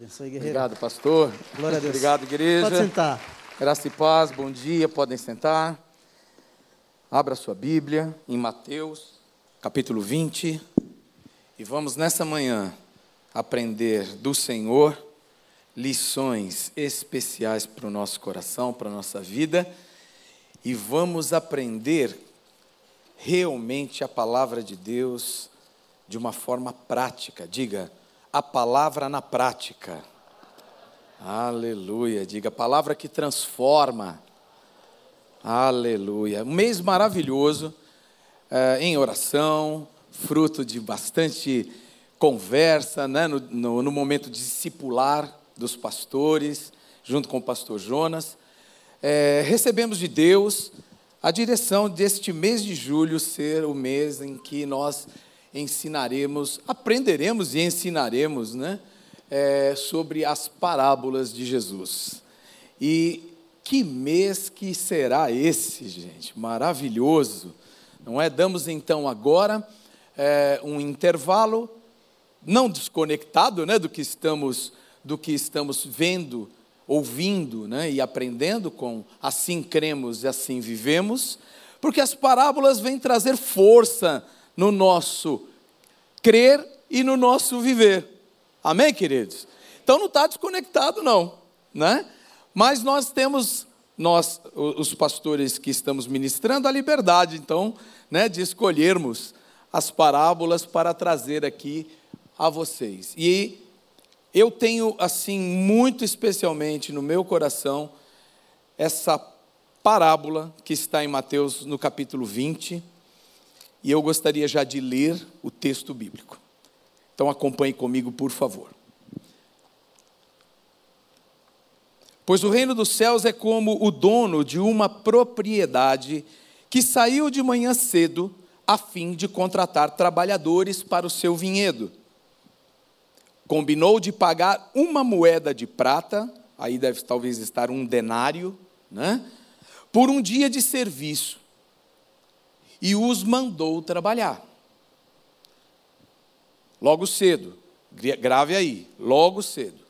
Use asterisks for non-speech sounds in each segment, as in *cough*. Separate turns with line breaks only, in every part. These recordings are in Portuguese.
Abençoe, guerreiro.
Obrigado, pastor.
Glória a Deus.
Obrigado, igreja.
Pode sentar.
Graça e paz, bom dia, podem sentar. Abra sua Bíblia em Mateus, capítulo 20. E vamos nessa manhã aprender do Senhor lições especiais para o nosso coração, para a nossa vida. E vamos aprender realmente a palavra de Deus de uma forma prática. Diga, a palavra na prática. Aleluia. Diga, palavra que transforma. Aleluia. Um mês maravilhoso eh, em oração, fruto de bastante conversa, né, no, no, no momento discipular dos pastores, junto com o pastor Jonas. Eh, recebemos de Deus a direção deste mês de julho ser o mês em que nós ensinaremos, aprenderemos e ensinaremos, né? É, sobre as parábolas de Jesus. E que mês que será esse, gente? Maravilhoso, não é? Damos então agora é, um intervalo, não desconectado, né, do que estamos, do que estamos vendo, ouvindo, né, e aprendendo com assim cremos e assim vivemos, porque as parábolas vêm trazer força no nosso crer e no nosso viver. Amém, queridos? Então não está desconectado, não, né? Mas nós temos, nós, os pastores que estamos ministrando, a liberdade, então, né, de escolhermos as parábolas para trazer aqui a vocês. E eu tenho, assim, muito especialmente no meu coração, essa parábola que está em Mateus no capítulo 20 e eu gostaria já de ler o texto bíblico. Então acompanhe comigo, por favor. Pois o reino dos céus é como o dono de uma propriedade que saiu de manhã cedo a fim de contratar trabalhadores para o seu vinhedo. Combinou de pagar uma moeda de prata, aí deve talvez estar um denário, né? Por um dia de serviço e os mandou trabalhar. Logo cedo, grave aí, logo cedo.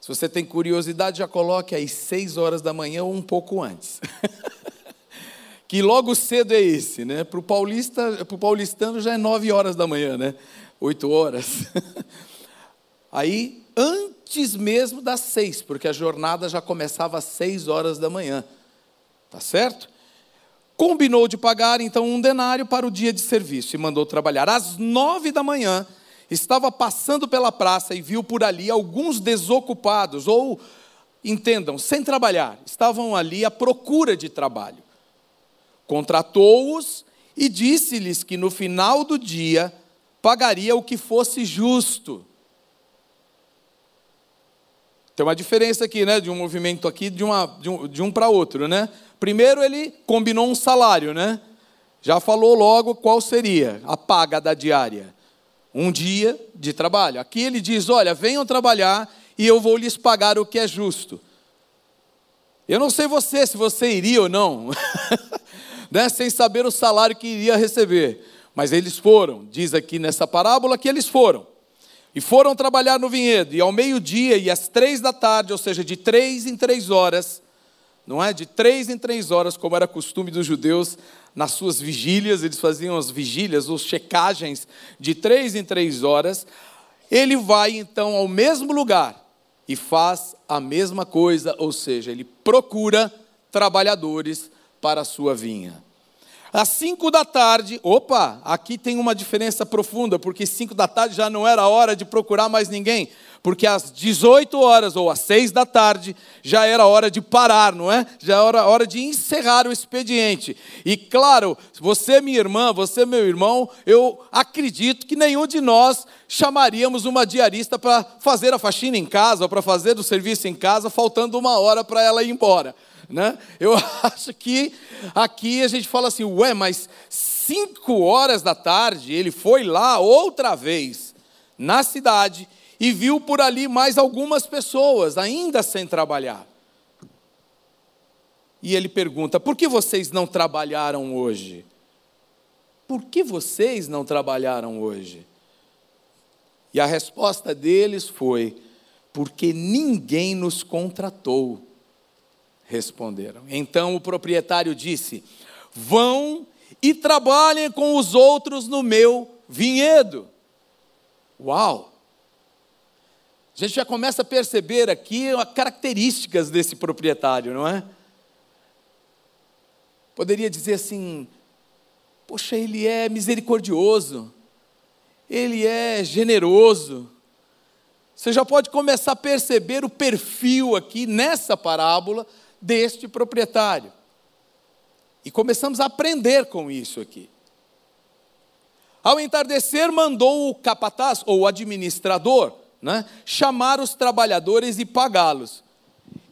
Se você tem curiosidade, já coloque aí seis horas da manhã ou um pouco antes. *laughs* que logo cedo é esse, né? Para o paulista, para o paulistano já é nove horas da manhã, né? Oito horas. *laughs* aí, antes mesmo das seis, porque a jornada já começava às seis horas da manhã. Tá certo? Combinou de pagar então um denário para o dia de serviço e mandou trabalhar. Às nove da manhã, estava passando pela praça e viu por ali alguns desocupados, ou, entendam, sem trabalhar, estavam ali à procura de trabalho. Contratou-os e disse-lhes que no final do dia pagaria o que fosse justo. Tem uma diferença aqui, né, de um movimento aqui de, uma, de um, de um para outro, né? Primeiro ele combinou um salário, né? Já falou logo qual seria a paga da diária. Um dia de trabalho. Aqui ele diz: olha, venham trabalhar e eu vou lhes pagar o que é justo. Eu não sei você, se você iria ou não, *laughs* né? sem saber o salário que iria receber. Mas eles foram, diz aqui nessa parábola que eles foram. E foram trabalhar no vinhedo, e ao meio-dia e às três da tarde, ou seja, de três em três horas, não é? De três em três horas, como era costume dos judeus nas suas vigílias, eles faziam as vigílias, os checagens de três em três horas. Ele vai então ao mesmo lugar e faz a mesma coisa, ou seja, ele procura trabalhadores para a sua vinha. Às cinco da tarde, opa, aqui tem uma diferença profunda, porque cinco da tarde já não era hora de procurar mais ninguém, porque às 18 horas ou às 6 da tarde já era hora de parar, não é? Já era hora de encerrar o expediente. E claro, você, minha irmã, você, meu irmão, eu acredito que nenhum de nós chamaríamos uma diarista para fazer a faxina em casa, ou para fazer o serviço em casa, faltando uma hora para ela ir embora. Né? Eu *laughs* acho que aqui a gente fala assim, ué, mas 5 horas da tarde ele foi lá outra vez na cidade e viu por ali mais algumas pessoas ainda sem trabalhar. E ele pergunta: por que vocês não trabalharam hoje? Por que vocês não trabalharam hoje? E a resposta deles foi: Porque ninguém nos contratou. Responderam. Então o proprietário disse: Vão e trabalhem com os outros no meu vinhedo. Uau! A gente já começa a perceber aqui as características desse proprietário, não é? Poderia dizer assim: poxa, ele é misericordioso, ele é generoso. Você já pode começar a perceber o perfil aqui nessa parábola deste proprietário. E começamos a aprender com isso aqui. Ao entardecer, mandou o capataz, ou o administrador, né, chamar os trabalhadores e pagá-los.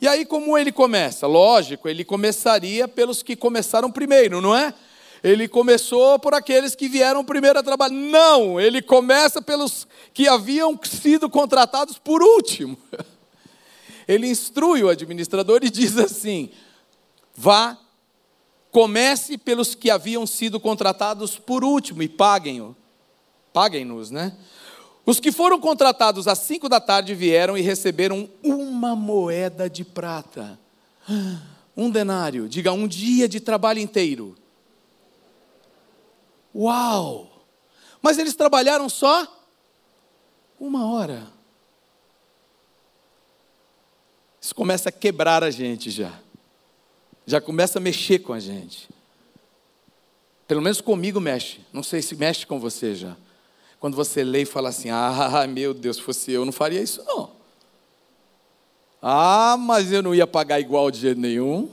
E aí, como ele começa? Lógico, ele começaria pelos que começaram primeiro, não é? Ele começou por aqueles que vieram primeiro a trabalhar. Não, ele começa pelos que haviam sido contratados por último. *laughs* Ele instrui o administrador e diz assim: vá, comece pelos que haviam sido contratados por último e paguem-o. Paguem-nos, né? Os que foram contratados às cinco da tarde vieram e receberam uma moeda de prata. Um denário, diga, um dia de trabalho inteiro. Uau! Mas eles trabalharam só uma hora. Isso começa a quebrar a gente já. Já começa a mexer com a gente. Pelo menos comigo mexe. Não sei se mexe com você já. Quando você lê e fala assim: ah, *laughs* meu Deus, se fosse eu, não faria isso, não. Ah, mas eu não ia pagar igual de jeito nenhum.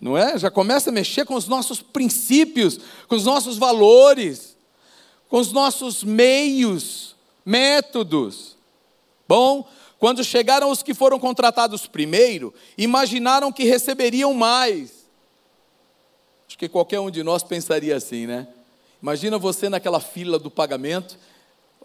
Não é? Já começa a mexer com os nossos princípios, com os nossos valores, com os nossos meios, métodos. Bom, quando chegaram os que foram contratados primeiro, imaginaram que receberiam mais. Acho que qualquer um de nós pensaria assim, né? Imagina você naquela fila do pagamento.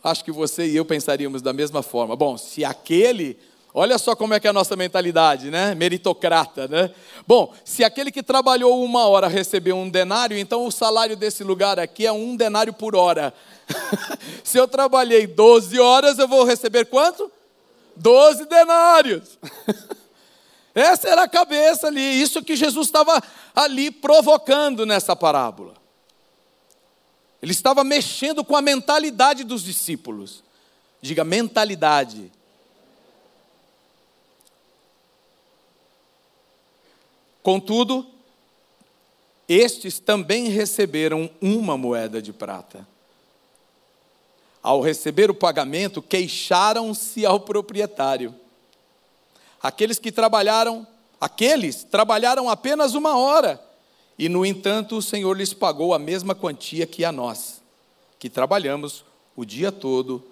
Acho que você e eu pensaríamos da mesma forma. Bom, se aquele, olha só como é que é a nossa mentalidade, né? Meritocrata, né? Bom, se aquele que trabalhou uma hora recebeu um denário, então o salário desse lugar aqui é um denário por hora. *laughs* se eu trabalhei 12 horas, eu vou receber quanto? 12 denários. *laughs* Essa era a cabeça ali, isso que Jesus estava ali provocando nessa parábola. Ele estava mexendo com a mentalidade dos discípulos. Diga mentalidade. Contudo, estes também receberam uma moeda de prata. Ao receber o pagamento, queixaram-se ao proprietário. Aqueles que trabalharam, aqueles trabalharam apenas uma hora e, no entanto, o Senhor lhes pagou a mesma quantia que a nós, que trabalhamos o dia todo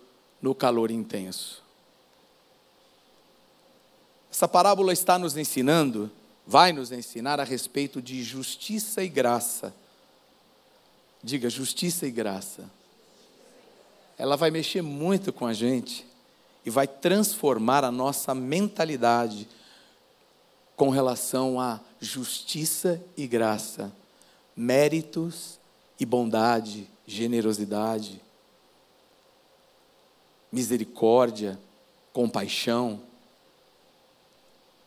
no calor intenso. Essa parábola está nos ensinando, vai nos ensinar a respeito de justiça e graça. Diga, justiça e graça. Ela vai mexer muito com a gente e vai transformar a nossa mentalidade com relação a justiça e graça, méritos e bondade, generosidade, misericórdia, compaixão.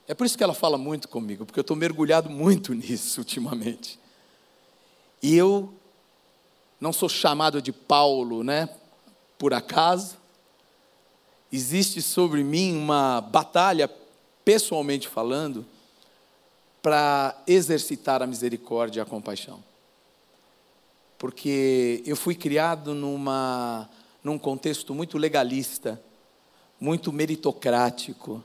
É por isso que ela fala muito comigo, porque eu estou mergulhado muito *laughs* nisso ultimamente. E eu não sou chamado de Paulo, né? Por acaso. Existe sobre mim uma batalha, pessoalmente falando, para exercitar a misericórdia e a compaixão. Porque eu fui criado numa, num contexto muito legalista, muito meritocrático.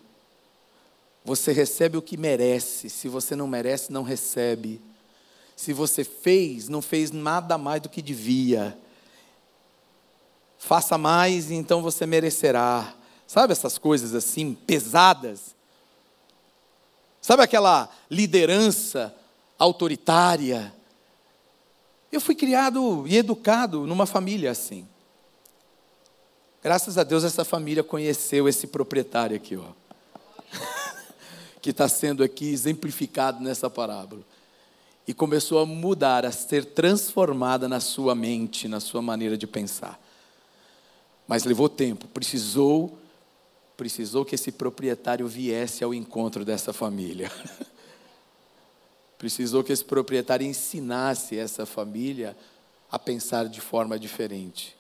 Você recebe o que merece, se você não merece, não recebe. Se você fez, não fez nada mais do que devia. Faça mais, então você merecerá. Sabe essas coisas assim, pesadas? Sabe aquela liderança autoritária? Eu fui criado e educado numa família assim. Graças a Deus essa família conheceu esse proprietário aqui, ó. *laughs* que está sendo aqui exemplificado nessa parábola. E começou a mudar, a ser transformada na sua mente, na sua maneira de pensar. Mas levou tempo, precisou precisou que esse proprietário viesse ao encontro dessa família. *laughs* precisou que esse proprietário ensinasse essa família a pensar de forma diferente.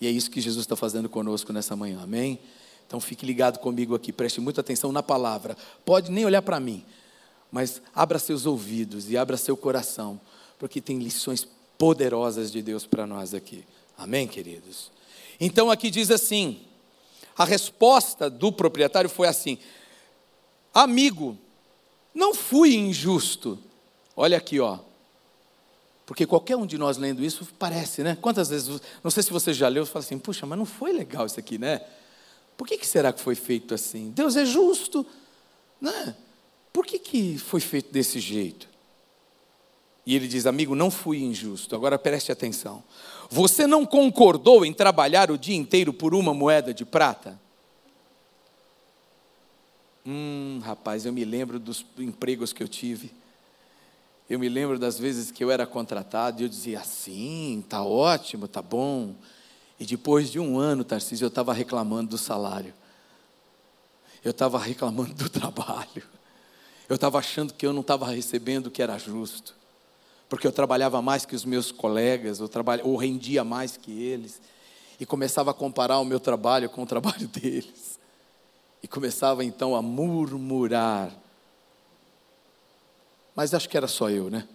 E é isso que Jesus está fazendo conosco nessa manhã, amém? Então fique ligado comigo aqui, preste muita atenção na palavra. Pode nem olhar para mim, mas abra seus ouvidos e abra seu coração, porque tem lições poderosas de Deus para nós aqui. Amém, queridos? Então aqui diz assim: a resposta do proprietário foi assim: Amigo, não fui injusto. Olha aqui, ó. Porque qualquer um de nós lendo isso parece, né? Quantas vezes, não sei se você já leu, fala assim: puxa, mas não foi legal isso aqui, né? Por que, que será que foi feito assim? Deus é justo, né? Por que, que foi feito desse jeito? E ele diz: Amigo, não fui injusto. Agora preste atenção. Você não concordou em trabalhar o dia inteiro por uma moeda de prata? Hum, rapaz, eu me lembro dos empregos que eu tive. Eu me lembro das vezes que eu era contratado e eu dizia assim, tá ótimo, tá bom. E depois de um ano, Tarcísio, eu estava reclamando do salário. Eu estava reclamando do *laughs* trabalho. Eu estava achando que eu não estava recebendo o que era justo. Porque eu trabalhava mais que os meus colegas, eu trabalha, ou rendia mais que eles. E começava a comparar o meu trabalho com o trabalho *laughs* deles. E começava então a murmurar. Mas acho que era só eu, né?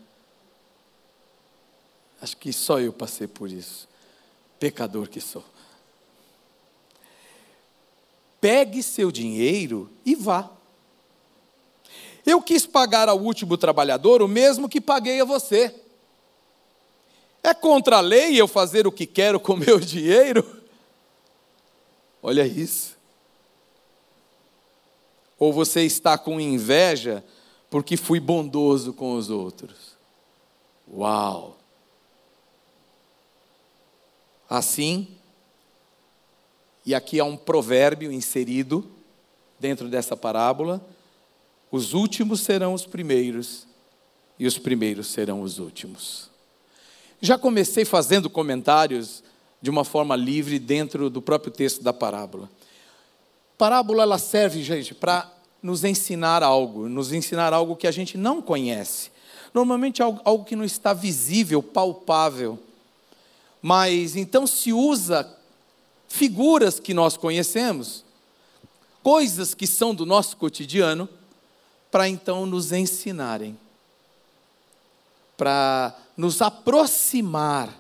Acho que só eu passei por isso pecador que sou. Pegue seu dinheiro e vá. Eu quis pagar ao último trabalhador o mesmo que paguei a você. É contra a lei eu fazer o que quero com meu *laughs* dinheiro? Olha isso. Ou você está com inveja porque fui bondoso com os outros? Uau! Assim, e aqui há um provérbio inserido dentro dessa parábola: os últimos serão os primeiros, e os primeiros serão os últimos. Já comecei fazendo comentários de uma forma livre dentro do próprio texto da parábola. Parábola ela serve, gente, para nos ensinar algo, nos ensinar algo que a gente não conhece. Normalmente algo, algo que não está visível, palpável. Mas então se usa figuras que nós conhecemos, coisas que são do nosso cotidiano, para então nos ensinarem, para nos aproximar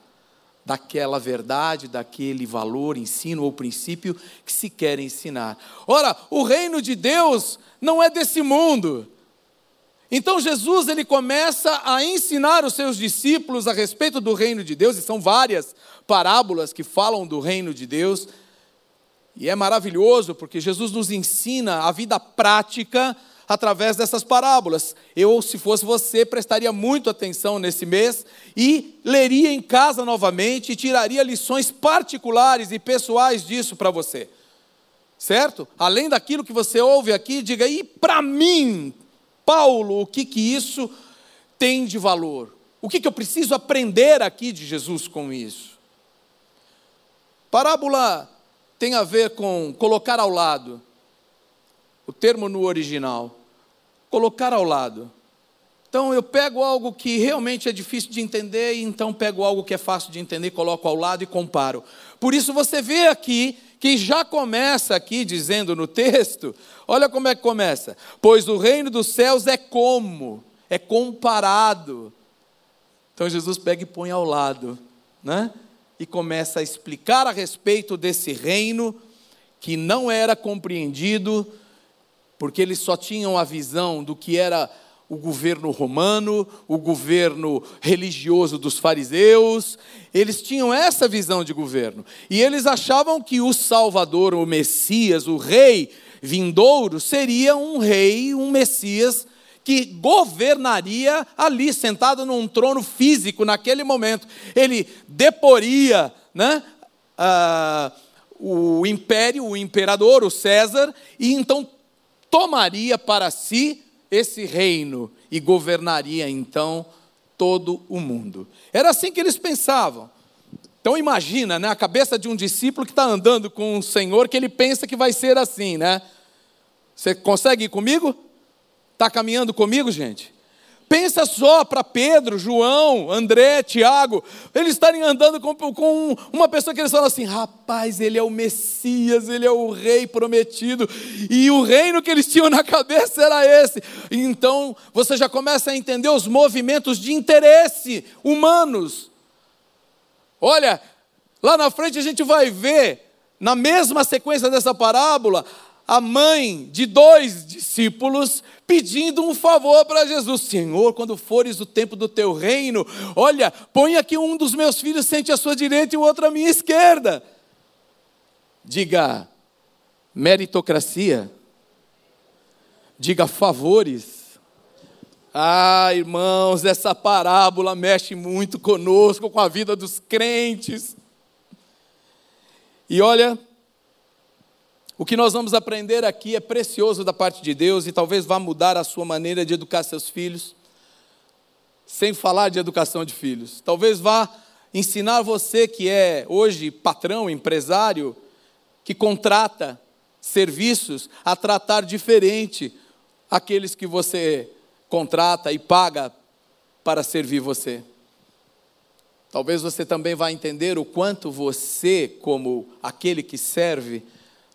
daquela verdade, daquele valor, ensino ou princípio que se quer ensinar. Ora, o reino de Deus não é desse mundo. Então Jesus ele começa a ensinar os seus discípulos a respeito do reino de Deus, e são várias parábolas que falam do reino de Deus. E é maravilhoso porque Jesus nos ensina a vida prática através dessas parábolas. Eu, se fosse você, prestaria muito atenção nesse mês e leria em casa novamente e tiraria lições particulares e pessoais disso para você. Certo? Além daquilo que você ouve aqui, diga, e para mim, Paulo, o que, que isso tem de valor? O que, que eu preciso aprender aqui de Jesus com isso? Parábola tem a ver com colocar ao lado. O termo no original. Colocar ao lado. Então eu pego algo que realmente é difícil de entender, e então pego algo que é fácil de entender, coloco ao lado e comparo. Por isso você vê aqui que já começa aqui dizendo no texto, olha como é que começa: pois o reino dos céus é como? É comparado. Então Jesus pega e põe ao lado, né? E começa a explicar a respeito desse reino que não era compreendido, porque eles só tinham a visão do que era o governo romano, o governo religioso dos fariseus, eles tinham essa visão de governo. E eles achavam que o Salvador, o Messias, o rei vindouro, seria um rei, um Messias que governaria ali, sentado num trono físico naquele momento. Ele deporia né, uh, o império, o imperador, o César, e então tomaria para si esse reino e governaria então todo o mundo. Era assim que eles pensavam. Então imagina, né, a cabeça de um discípulo que está andando com um Senhor que ele pensa que vai ser assim, né? Você consegue ir comigo? Está caminhando comigo, gente? Pensa só para Pedro, João, André, Tiago, eles estarem andando com, com, uma pessoa que eles falam assim: rapaz, ele é o Messias, ele é o rei prometido, e o reino que eles tinham na cabeça era esse. Então você já começa a entender os movimentos de interesse humanos. Olha, lá na frente a gente vai ver, na mesma sequência dessa parábola, a mãe de dois discípulos pedindo um favor para Jesus: Senhor, quando fores o tempo do teu reino, olha, põe aqui um dos meus filhos, sente à sua direita e o outro à minha esquerda. Diga meritocracia, diga favores. Ah, irmãos, essa parábola mexe muito conosco, com a vida dos crentes. E olha, o que nós vamos aprender aqui é precioso da parte de Deus e talvez vá mudar a sua maneira de educar seus filhos, sem falar de educação de filhos. Talvez vá ensinar você que é hoje patrão, empresário, que contrata serviços, a tratar diferente aqueles que você contrata e paga para servir você. Talvez você também vá entender o quanto você, como aquele que serve,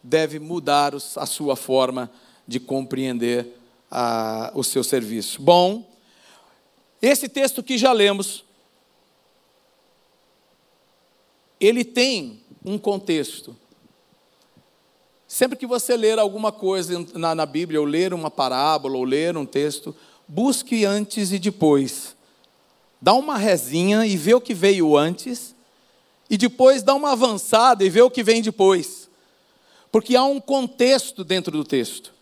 deve mudar a sua forma de compreender a, o seu serviço. Bom, esse texto que já lemos, ele tem um contexto. Sempre que você ler alguma coisa na, na, Bíblia, ou ler uma parábola, ou ler um texto, busque antes e depois. Dá uma rezinha e vê o que veio antes, e depois dá uma avançada e vê o que vem depois. Porque há um contexto dentro do texto.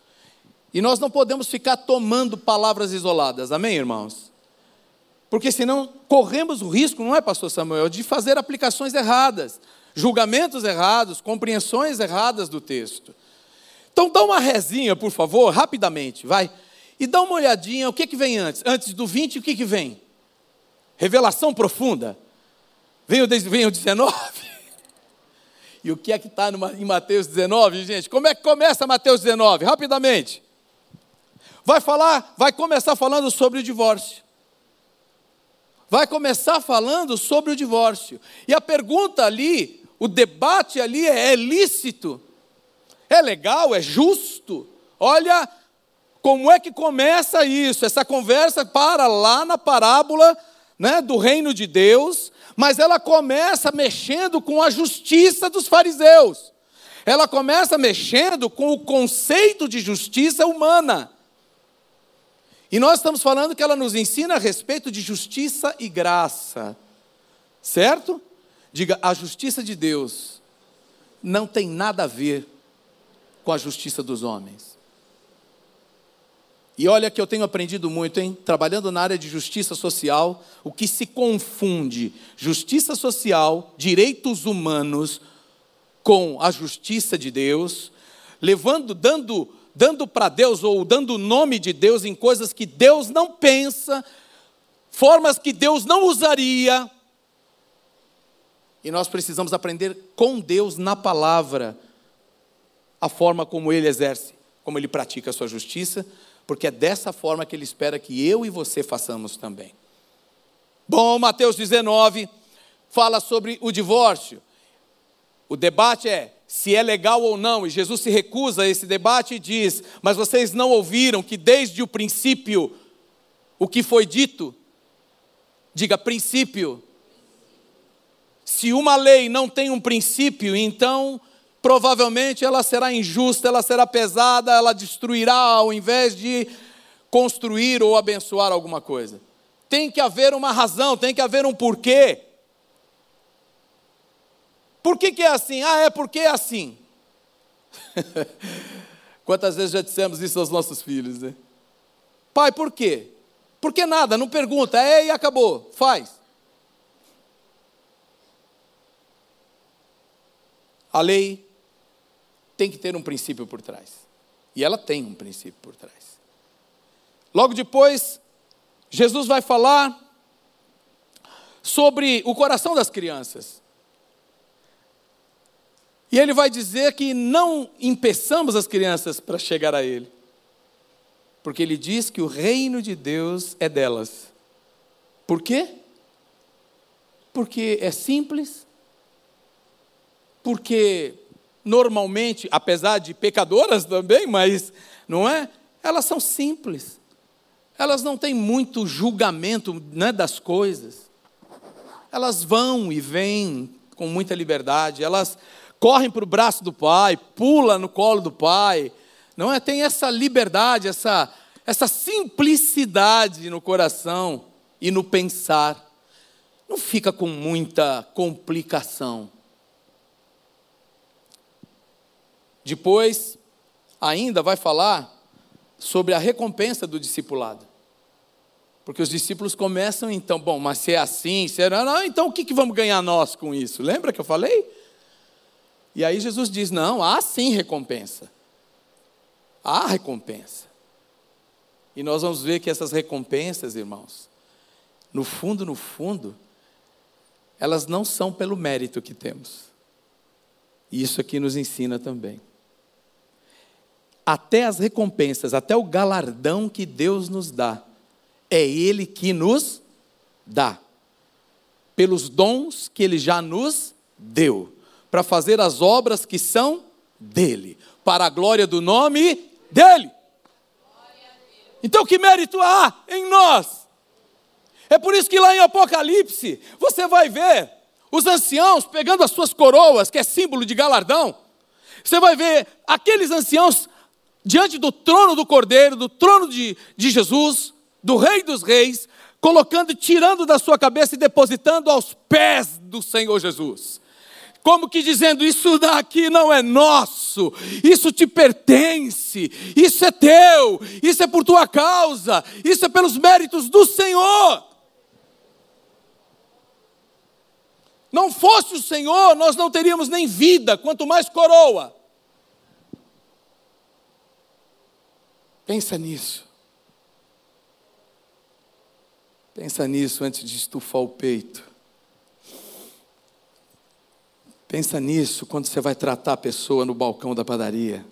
E nós não podemos ficar tomando palavras isoladas, amém, irmãos? Porque senão corremos o risco, não é, pastor Samuel, de fazer aplicações erradas, julgamentos errados, compreensões erradas do texto. Então dá uma rezinha, por favor, rapidamente, vai. E dá uma olhadinha, o que, que vem antes? Antes do 20, o que, que vem? Revelação profunda. Vem o 19? E o que é que está em Mateus 19, gente? Como é que começa Mateus 19? Rapidamente. Vai falar, vai começar falando sobre o divórcio. Vai começar falando sobre o divórcio. E a pergunta ali, o debate ali é: é lícito? É legal? É justo? Olha como é que começa isso. Essa conversa para lá na parábola né, do reino de Deus mas ela começa mexendo com a justiça dos fariseus. Ela começa mexendo com o conceito de justiça humana. E nós estamos falando que ela nos ensina a respeito de justiça e graça. Certo? Diga, a justiça de Deus não tem nada a ver com a justiça dos homens. E olha que eu tenho aprendido muito, hein? Trabalhando na área de justiça social, o que se confunde justiça social, direitos humanos, com a justiça de Deus, levando, dando, dando para Deus ou dando o nome de Deus em coisas que Deus não pensa, formas que Deus não usaria. E nós precisamos aprender com Deus na palavra a forma como Ele exerce, como Ele pratica a sua justiça porque é dessa forma que ele espera que eu e você façamos também. Bom, Mateus 19 fala sobre o divórcio. O debate é se é legal ou não, e Jesus se recusa a esse debate e diz: Mas vocês não ouviram que desde o princípio o que foi dito? Diga princípio. Se uma lei não tem um princípio, então provavelmente ela será injusta, ela será pesada, ela destruirá ao invés de construir ou abençoar alguma coisa. Tem que haver uma razão, tem que haver um porquê. Por que, que é assim? Ah, é porque é assim. *laughs* Quantas vezes já dissemos isso aos nossos filhos, né? Pai, por quê? Por que nada? Não pergunta, é e acabou, faz. A lei tem que ter um princípio por trás. E ela tem um princípio por trás. Logo depois, Jesus vai falar sobre o coração das crianças. E ele vai dizer que não impeçamos as crianças para chegar a ele. Porque ele diz que o reino de Deus é delas. Por quê? Porque é simples. Porque normalmente, apesar de pecadoras também, mas não é? Elas são simples. Elas não têm muito julgamento né, das coisas. Elas vão e vêm com muita liberdade. Elas correm para o braço do pai, pula no colo do pai. Não é? Tem essa liberdade, essa, essa simplicidade no coração e no pensar. Não fica com muita complicação. Depois, ainda vai falar sobre a recompensa do discipulado. Porque os discípulos começam então, bom, mas se é assim, se é, não, então o que, que vamos ganhar nós com isso? Lembra que eu falei? E aí Jesus diz: não, há sim recompensa. Há recompensa. E nós vamos ver que essas recompensas, irmãos, no fundo, no fundo, elas não são pelo mérito que temos. E isso aqui nos ensina também. Até as recompensas, até o galardão que Deus nos dá, é Ele que nos dá, pelos dons que Ele já nos deu para fazer as obras que são dele, para a glória do nome dele. Então, que mérito há em nós? É por isso que lá em Apocalipse, você vai ver os anciãos pegando as suas coroas, que é símbolo de galardão. Você vai ver aqueles anciãos diante do trono do Cordeiro, do trono de, de Jesus, do Rei dos Reis, colocando, tirando da sua cabeça e depositando aos pés do Senhor Jesus como que dizendo: Isso daqui não é nosso, isso te pertence, isso é teu, isso é por tua causa, isso é pelos méritos do Senhor. Não fosse o Senhor, nós não teríamos nem vida, quanto mais coroa. Pensa nisso. Pensa nisso antes de estufar o peito. Pensa nisso quando você vai tratar a pessoa no balcão da padaria.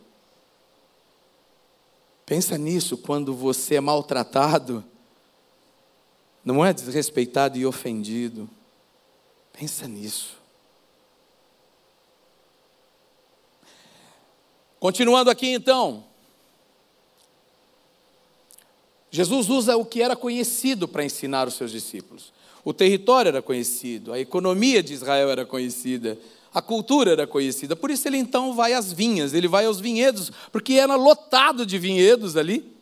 Pensa nisso quando você é maltratado, não é desrespeitado e ofendido. Pensa nisso. Continuando aqui então. Jesus usa o que era conhecido para ensinar os seus discípulos. O território era conhecido, a economia de Israel era conhecida, a cultura era conhecida. Por isso ele então vai às vinhas, ele vai aos vinhedos, porque era lotado de vinhedos ali.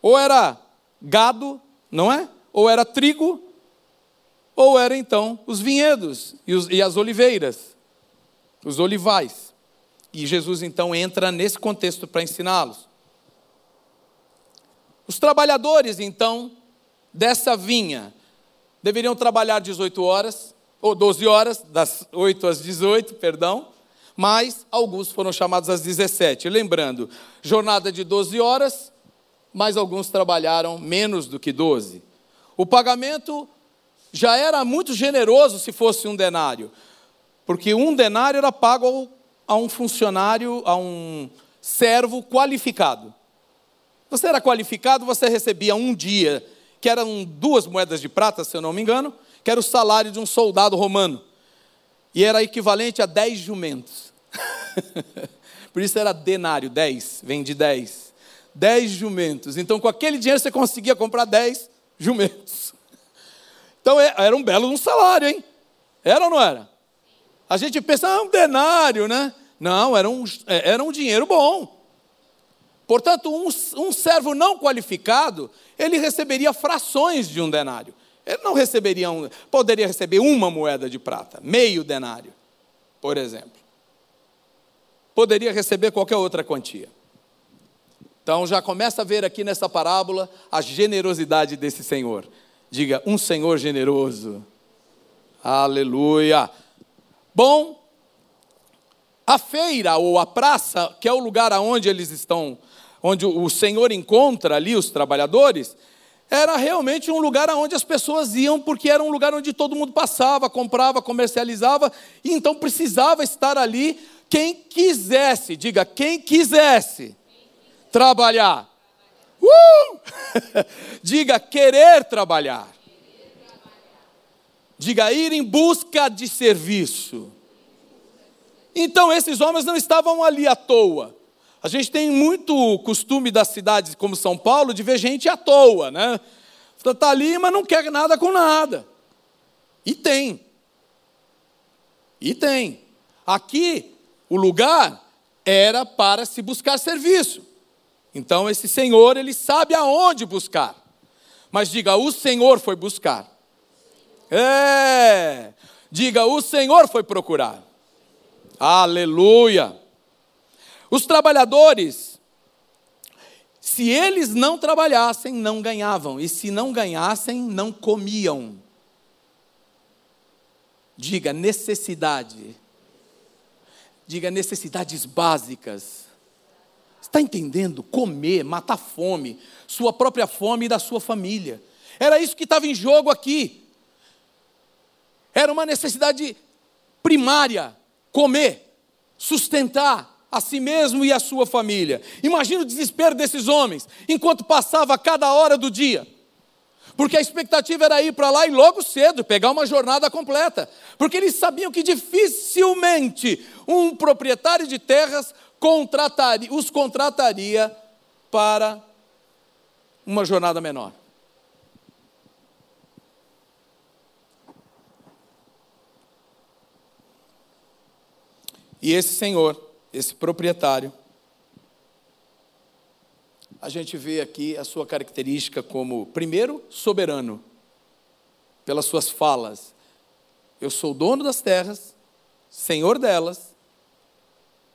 Ou era gado, não é? Ou era trigo, ou era então os vinhedos e, os, e as oliveiras, os olivais. E Jesus então entra nesse contexto para ensiná-los. Os trabalhadores então dessa vinha deveriam trabalhar 18 horas, ou 12 horas, das 8 às 18, perdão, mas alguns foram chamados às 17. Lembrando, jornada de 12 horas, mas alguns trabalharam menos do que 12. O pagamento já era muito generoso se fosse um denário, porque um denário era pago a um funcionário, a um servo qualificado. Você era qualificado, você recebia um dia, que eram duas moedas de prata, se eu não me engano, que era o salário de um soldado romano. E era equivalente a 10 jumentos. *laughs* Por isso era denário, 10, vem de 10. 10 jumentos. Então, com aquele dinheiro você conseguia comprar 10 jumentos. *laughs* Então, é, era um belo um salário, hein? Era ou não era? A gente pensa, ah, um denário, né? Não, era um, é, era um dinheiro bom. Portanto, um, um servo não qualificado, ele receberia frações de um denário. Ele não receberia um, poderia receber uma moeda de prata, meio denário, por exemplo. Poderia receber qualquer outra quantia. Então já começa a ver aqui nessa parábola a generosidade desse Senhor. Diga, um Senhor generoso. Aleluia. Bom, a feira ou a praça, que é o lugar aonde eles estão, onde o Senhor encontra ali os trabalhadores, era realmente um lugar onde as pessoas iam, porque era um lugar onde todo mundo passava, comprava, comercializava, e então precisava estar ali quem quisesse, diga, quem quisesse trabalhar. Uh! *laughs* diga, querer trabalhar. Diga, ir em busca de serviço. Então, esses homens não estavam ali à toa. A gente tem muito costume das cidades como São Paulo de ver gente à toa, né? Está ali, mas não quer nada com nada. E tem. E tem. Aqui, o lugar era para se buscar serviço. Então, esse Senhor, ele sabe aonde buscar. Mas diga, o Senhor foi buscar. É. Diga, o Senhor foi procurar. Aleluia. Os trabalhadores, se eles não trabalhassem, não ganhavam, e se não ganhassem, não comiam. Diga necessidade. Diga necessidades básicas. Está entendendo? Comer, matar fome, sua própria fome e da sua família. Era isso que estava em jogo aqui. Era uma necessidade primária comer, sustentar a si mesmo e a sua família. Imagina o desespero desses homens, enquanto passava cada hora do dia. Porque a expectativa era ir para lá e logo cedo pegar uma jornada completa. Porque eles sabiam que dificilmente um proprietário de terras contrataria, os contrataria para uma jornada menor. E esse senhor, esse proprietário, a gente vê aqui a sua característica como, primeiro, soberano, pelas suas falas. Eu sou dono das terras, senhor delas,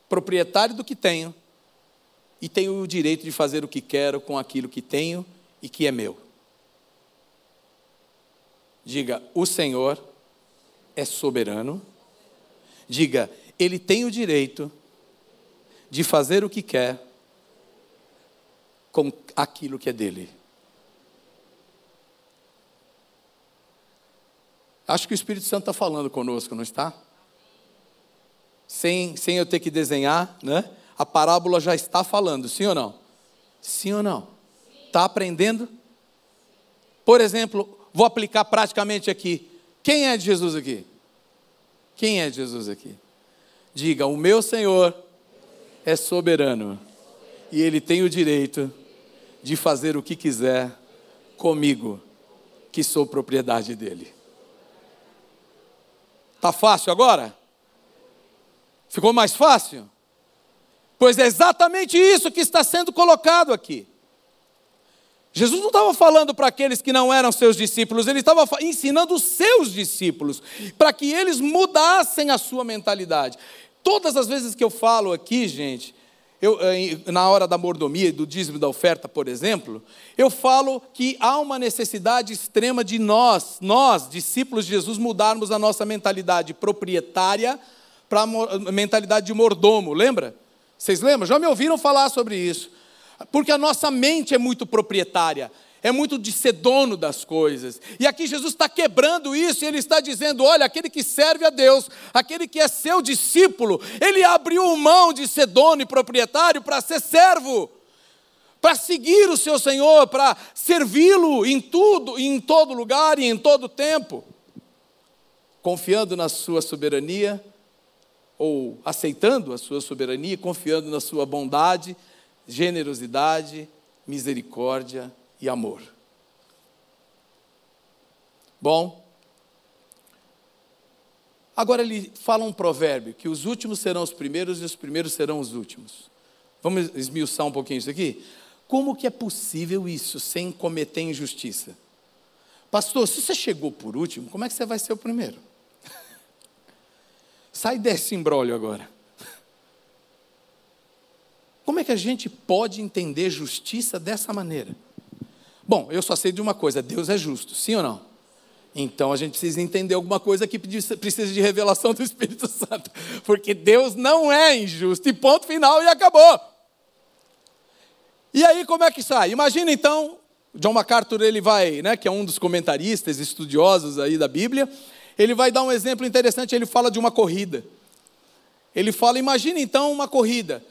proprietário do que tenho, e tenho o direito de fazer o que quero com aquilo que tenho e que é meu. Diga, o Senhor é soberano. Diga, ele tem o direito de fazer o que quer com aquilo que é dele. Acho que o Espírito Santo está falando conosco, não está? Sem, sem eu ter que desenhar, né? A parábola já está falando, sim ou não? Sim ou não? Está aprendendo? Por exemplo, vou aplicar praticamente aqui. Quem é de Jesus aqui? Quem é de Jesus aqui? Diga: O meu Senhor é soberano e Ele tem o direito de fazer o que quiser comigo, que sou propriedade dele. Tá fácil agora? Ficou mais fácil? Pois é exatamente isso que está sendo colocado aqui. Jesus não estava falando para aqueles que não eram seus discípulos, ele estava ensinando os seus discípulos, para que eles mudassem a sua mentalidade. Todas as vezes que eu falo aqui, gente, eu, eh, na hora da mordomia, do dízimo da oferta, por exemplo, eu falo que há uma necessidade extrema de nós, nós, discípulos de Jesus, mudarmos a nossa mentalidade proprietária para a mentalidade de mordomo, lembra? Vocês lembram? Já me ouviram falar sobre isso. Porque a nossa mente é muito proprietária é muito de ser dono das coisas. E aqui Jesus está quebrando isso e ele está dizendo: olha, aquele que serve a Deus, aquele que é seu discípulo, ele abriu mão de ser dono e proprietário para ser servo, para seguir o seu Senhor, para servi-lo em tudo, em todo lugar e em todo tempo, confiando na sua soberania, ou aceitando a sua soberania, confiando na sua bondade, generosidade, misericórdia e amor. Bom, agora ele fala um provérbio: que os últimos serão os primeiros e os primeiros serão os últimos. Vamos esmiuçar um pouquinho isso aqui? Como que é possível isso sem cometer injustiça? Pastor, se você chegou por último, como é que você vai ser o primeiro? *laughs* Sai desse embrólio agora. *laughs* Como é que a gente pode entender justiça dessa maneira? Bom, eu só sei de uma coisa: Deus é justo, sim ou não? Então a gente precisa entender alguma coisa que precisa de revelação do Espírito *laughs* Santo, porque Deus não é injusto, e ponto final e acabou. E aí como é que sai? Imagina então John MacArthur, ele vai, né, que é um dos comentaristas estudiosos aí da Bíblia, ele vai dar um exemplo interessante, ele fala de uma corrida. Ele fala, imagine então uma corrida.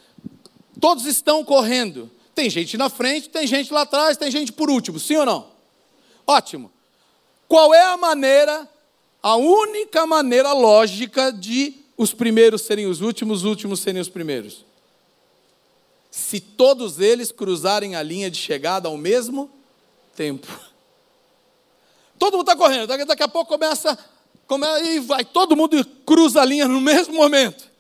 Todos estão correndo. Tem gente na frente, tem gente lá atrás, tem gente por último, sim ou não? Ótimo. Qual é a maneira, a única maneira lógica de os primeiros serem os últimos, os últimos serem os primeiros? Se todos eles cruzarem a linha de chegada ao mesmo tempo. Todo mundo está correndo, daqui a pouco começa, começa e vai, todo mundo cruza a linha no mesmo momento.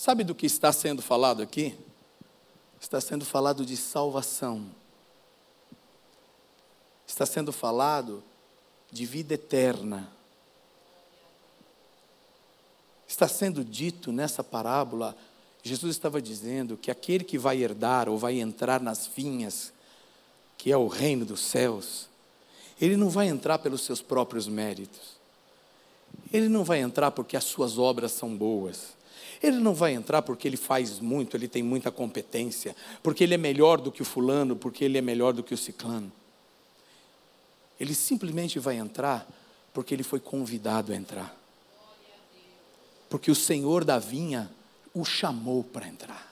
Sabe do que está sendo falado aqui? Está sendo falado de salvação. Está sendo falado de vida eterna. Está sendo dito nessa parábola Jesus estava dizendo que aquele que vai herdar ou vai entrar nas vinhas, que é o reino dos céus, ele não vai entrar pelos seus próprios méritos. Ele não vai entrar porque as suas obras são boas. Ele não vai entrar porque ele faz muito, ele tem muita competência, porque ele é melhor do que o fulano, porque ele é melhor do que o ciclano. Ele simplesmente vai entrar porque ele foi convidado a entrar. Porque o Senhor da vinha o chamou para entrar.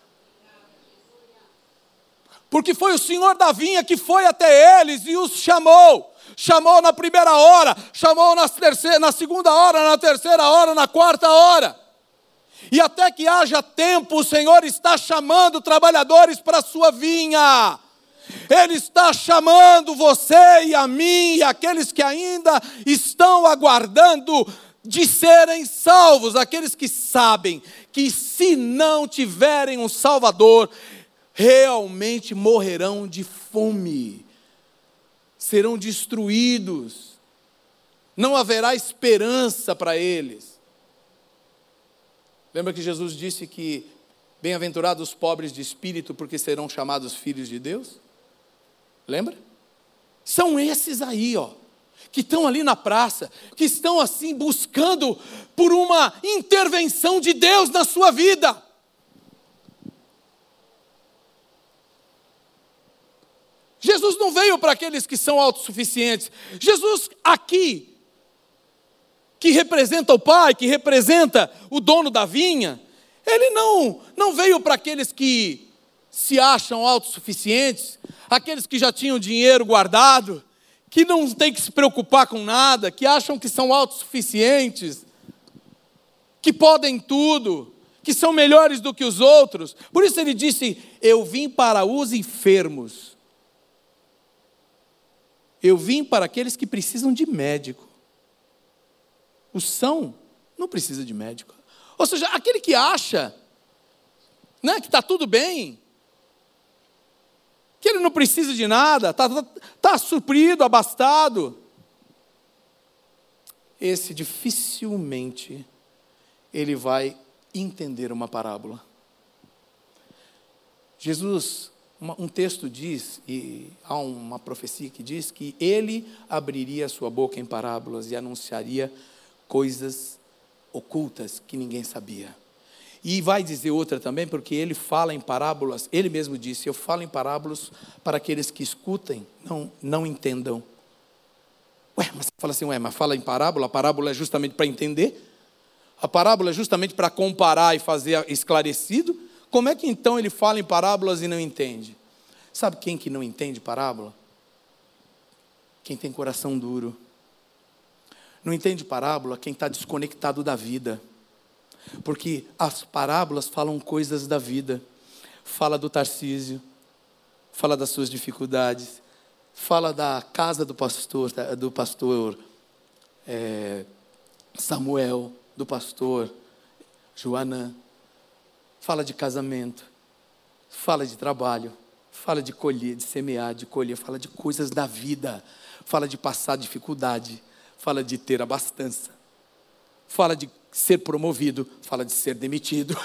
Porque foi o Senhor da vinha que foi até eles e os chamou. Chamou na primeira hora, chamou na, terceira, na segunda hora, na terceira hora, na quarta hora. E até que haja tempo, o Senhor está chamando trabalhadores para a sua vinha. Ele está chamando você e a mim e aqueles que ainda estão aguardando de serem salvos, aqueles que sabem que se não tiverem um Salvador, realmente morrerão de fome, serão destruídos, não haverá esperança para eles. Lembra que Jesus disse que bem-aventurados os pobres de espírito, porque serão chamados filhos de Deus? Lembra? São esses aí, ó que estão ali na praça, que estão assim buscando por uma intervenção de Deus na sua vida. Jesus não veio para aqueles que são autossuficientes. Jesus aqui, que representa o Pai, que representa o dono da vinha, ele não, não veio para aqueles que se acham autossuficientes, aqueles que já tinham dinheiro guardado, que não tem que se preocupar com nada, que acham que são autossuficientes, que podem tudo, que são melhores do que os outros. Por isso ele disse: Eu vim para os enfermos. Eu vim para aqueles que precisam de médico. O são não precisa de médico. Ou seja, aquele que acha né, que está tudo bem, que ele não precisa de nada, está tá, tá suprido, abastado. Esse dificilmente ele vai entender uma parábola. Jesus, um texto diz, e há uma profecia que diz que ele abriria sua boca em parábolas e anunciaria coisas ocultas que ninguém sabia. E vai dizer outra também, porque ele fala em parábolas, ele mesmo disse: Eu falo em parábolas para aqueles que escutem, não, não entendam. Ué, mas fala assim, ué, mas fala em parábola, a parábola é justamente para entender? A parábola é justamente para comparar e fazer esclarecido? Como é que então ele fala em parábolas e não entende? Sabe quem que não entende parábola? Quem tem coração duro. Não entende parábola quem está desconectado da vida. Porque as parábolas falam coisas da vida. Fala do Tarcísio, fala das suas dificuldades, fala da casa do pastor, do pastor é, Samuel, do pastor Joanã, fala de casamento, fala de trabalho, fala de colher, de semear, de colher, fala de coisas da vida, fala de passar dificuldade, fala de ter abastança, fala de ser promovido, fala de ser demitido.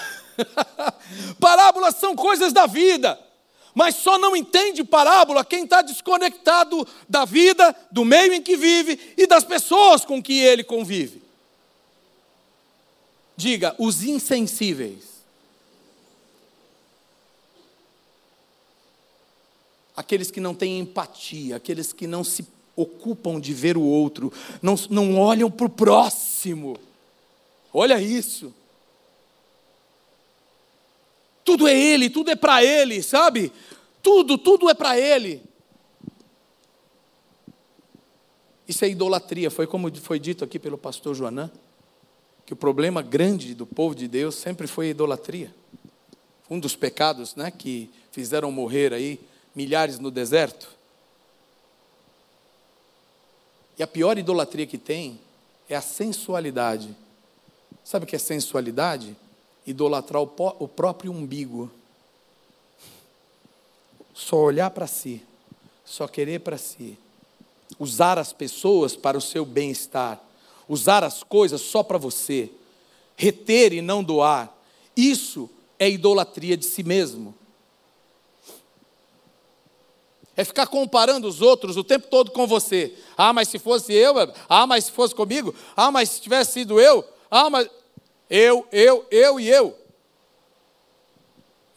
*laughs* Parábolas são coisas da vida, mas só não entende parábola quem está desconectado da vida, do meio em que vive e das pessoas com que ele convive. Diga, os insensíveis. aqueles que não têm empatia, aqueles que não se ocupam de ver o outro, não, não olham para o próximo. Olha isso. Tudo é Ele, tudo é para Ele, sabe? Tudo, tudo é para Ele. Isso é idolatria, foi como foi dito aqui pelo pastor Joanã, que o problema grande do povo de Deus sempre foi a idolatria. Um dos pecados né, que fizeram morrer aí milhares no deserto. E a pior idolatria que tem é a sensualidade. Sabe o que é sensualidade? Idolatrar o, o próprio umbigo. Só olhar para si, só querer para si. Usar as pessoas para o seu bem-estar. Usar as coisas só para você. Reter e não doar. Isso é idolatria de si mesmo. É ficar comparando os outros o tempo todo com você. Ah, mas se fosse eu, ah, mas se fosse comigo, ah, mas se tivesse sido eu, ah, mas eu, eu, eu e eu.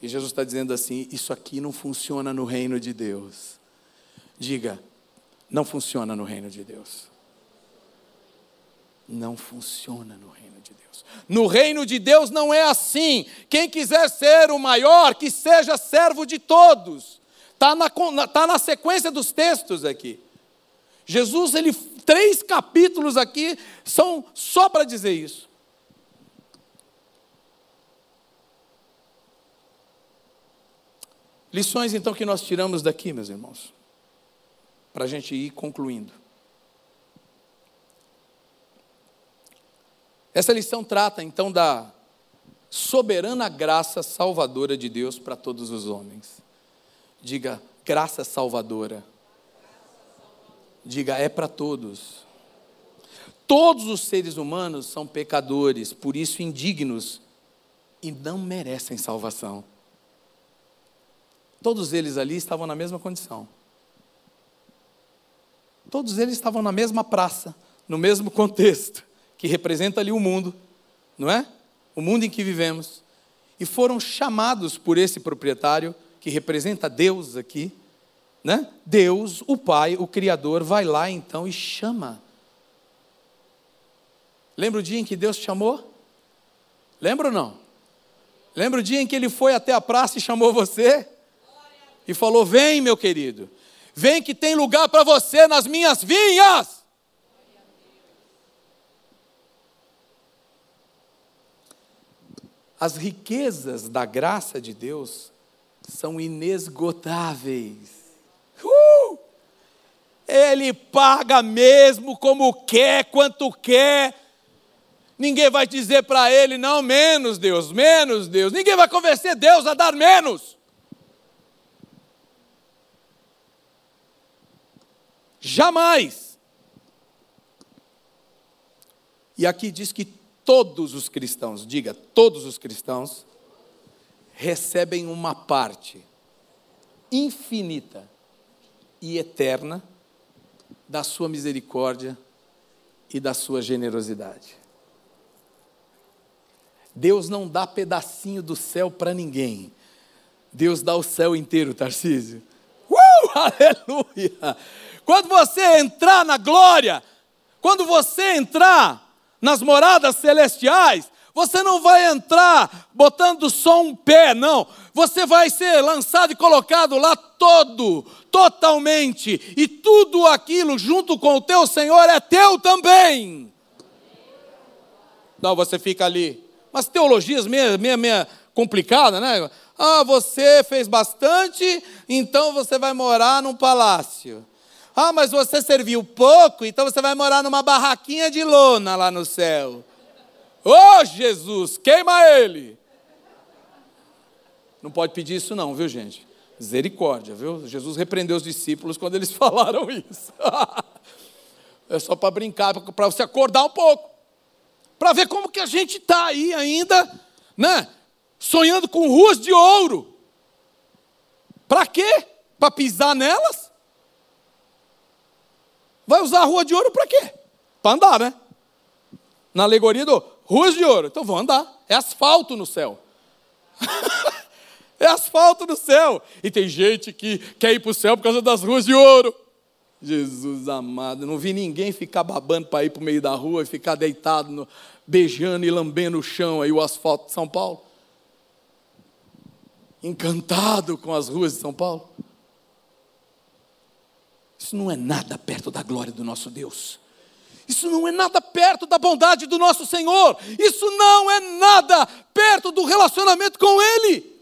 E Jesus está dizendo assim: isso aqui não funciona no reino de Deus. Diga, não funciona no reino de Deus. Não funciona no reino de Deus. No reino de Deus não é assim. Quem quiser ser o maior, que seja servo de todos. Está na, tá na sequência dos textos aqui. Jesus, ele, três capítulos aqui são só para dizer isso. Lições então que nós tiramos daqui, meus irmãos, para a gente ir concluindo. Essa lição trata então da soberana graça salvadora de Deus para todos os homens. Diga, graça salvadora. Diga, é para todos. Todos os seres humanos são pecadores, por isso indignos e não merecem salvação. Todos eles ali estavam na mesma condição. Todos eles estavam na mesma praça, no mesmo contexto, que representa ali o mundo, não é? O mundo em que vivemos. E foram chamados por esse proprietário que representa Deus aqui, né? Deus, o Pai, o Criador, vai lá então e chama. Lembra o dia em que Deus chamou? Lembra ou não? Lembra o dia em que ele foi até a praça e chamou você? E falou: Vem, meu querido, vem que tem lugar para você nas minhas vinhas. As riquezas da graça de Deus são inesgotáveis. Uh! Ele paga mesmo como quer, quanto quer. Ninguém vai dizer para ele, não, menos Deus, menos Deus. Ninguém vai convencer Deus a dar menos. Jamais. E aqui diz que todos os cristãos, diga, todos os cristãos, recebem uma parte infinita e eterna da sua misericórdia e da sua generosidade. Deus não dá pedacinho do céu para ninguém. Deus dá o céu inteiro, Tarcísio. Uh, *laughs* aleluia! Quando você entrar na glória, quando você entrar nas moradas celestiais, você não vai entrar botando só um pé, não. Você vai ser lançado e colocado lá todo, totalmente. E tudo aquilo junto com o teu Senhor é teu também. Não, você fica ali. Mas teologias meia, meia, meia complicada, né? Ah, você fez bastante, então você vai morar num palácio. Ah, mas você serviu pouco, então você vai morar numa barraquinha de lona lá no céu. Ô oh, Jesus, queima ele! Não pode pedir isso, não, viu, gente? Misericórdia, viu? Jesus repreendeu os discípulos quando eles *laughs* falaram isso. *laughs* é só para brincar, para você acordar um pouco. Para ver como que a gente está aí ainda, né? Sonhando com ruas de ouro. Para quê? Para pisar nelas? Vai usar a rua de ouro para quê? Para andar, né? Na alegoria do ruas de ouro. Então vou andar. É asfalto no céu. *laughs* é asfalto asfalto no céu. E tem gente que quer ir para o céu por causa das ruas de ouro. Jesus amado, não vi ninguém ficar babando para ir para o meio da rua e ficar deitado, no, beijando e lambendo o chão aí, o asfalto de São Paulo. Encantado com as ruas de São Paulo. Isso não é nada perto da glória do nosso Deus. Isso não é nada perto da bondade do nosso Senhor. Isso não é nada perto do relacionamento com Ele.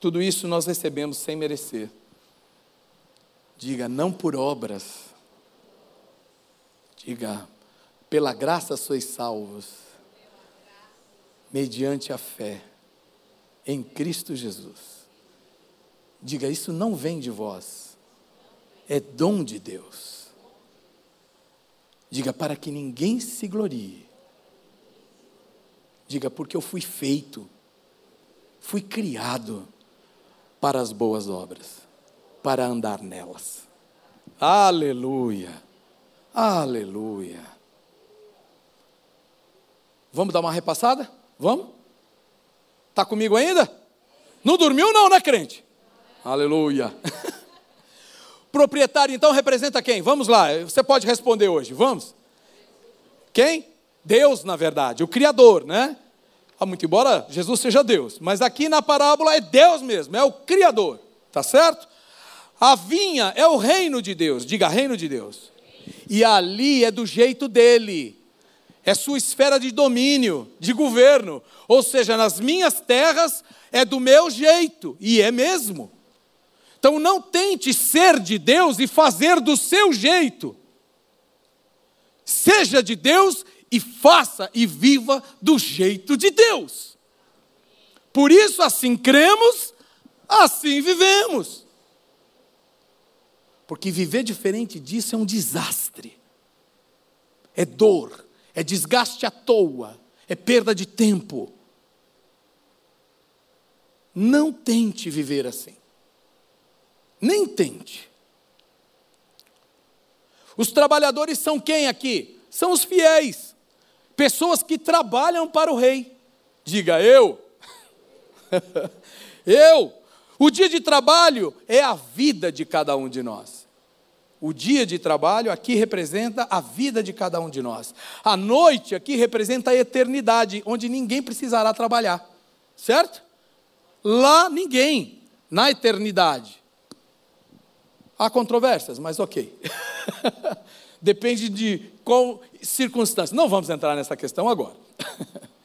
Tudo isso nós recebemos sem merecer. Diga, não por obras. Diga, pela graça sois salvos, mediante a fé em Cristo Jesus. Diga, isso não vem de vós, é dom de Deus. Diga, para que ninguém se glorie. Diga, porque eu fui feito, fui criado para as boas obras, para andar nelas. Aleluia, aleluia. Vamos dar uma repassada? Vamos? Está comigo ainda? Não dormiu, não, né, crente? Aleluia. *laughs* Proprietário, então, representa quem? Vamos lá, você pode responder hoje, vamos? Quem? Deus, na verdade, o Criador, né? Ah, muito embora Jesus seja Deus, mas aqui na parábola é Deus mesmo, é o Criador, tá certo? A vinha é o reino de Deus, diga reino de Deus. E ali é do jeito dele, é sua esfera de domínio, de governo. Ou seja, nas minhas terras é do meu jeito, e é mesmo. Então não tente ser de Deus e fazer do seu jeito. Seja de Deus e faça e viva do jeito de Deus. Por isso, assim cremos, assim vivemos. Porque viver diferente disso é um desastre, é dor, é desgaste à toa, é perda de tempo. Não tente viver assim. Nem tente. Os trabalhadores são quem aqui? São os fiéis, pessoas que trabalham para o rei. Diga eu. *laughs* eu. O dia de trabalho é a vida de cada um de nós. O dia de trabalho aqui representa a vida de cada um de nós. A noite aqui representa a eternidade, onde ninguém precisará trabalhar. Certo? Lá ninguém, na eternidade. Há controvérsias, mas ok. *laughs* Depende de qual circunstância. Não vamos entrar nessa questão agora.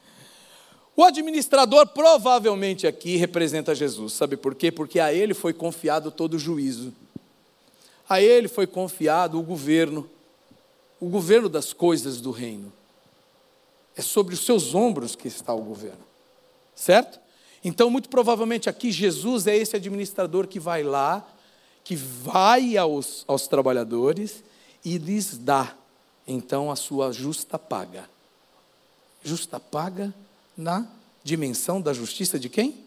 *laughs* o administrador provavelmente aqui representa Jesus. Sabe por quê? Porque a ele foi confiado todo o juízo. A ele foi confiado o governo, o governo das coisas do reino. É sobre os seus ombros que está o governo. Certo? Então, muito provavelmente aqui Jesus é esse administrador que vai lá que vai aos, aos trabalhadores e lhes dá, então, a sua justa paga. Justa paga na dimensão da justiça de quem?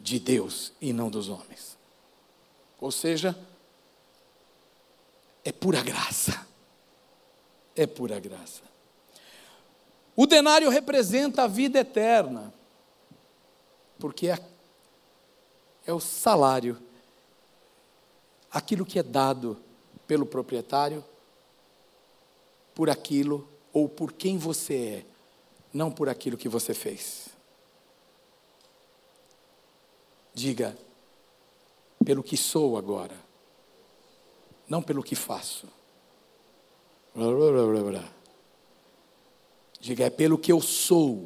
De Deus e não dos homens. Ou seja, é pura graça. É pura graça. O denário representa a vida eterna, porque é, é o salário aquilo que é dado pelo proprietário por aquilo ou por quem você é, não por aquilo que você fez. Diga, pelo que sou agora, não pelo que faço. Diga, é pelo que eu sou,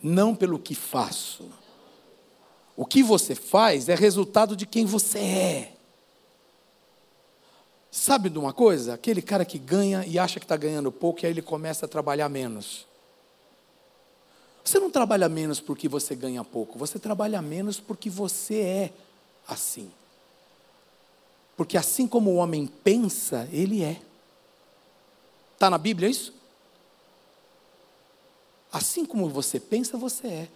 não pelo que faço. O que você faz é resultado de quem você é. Sabe de uma coisa? Aquele cara que ganha e acha que está ganhando pouco e aí ele começa a trabalhar menos. Você não trabalha menos porque você ganha pouco, você trabalha menos porque você é assim. Porque assim como o homem pensa, ele é. Está na Bíblia isso? Assim como você pensa, você é.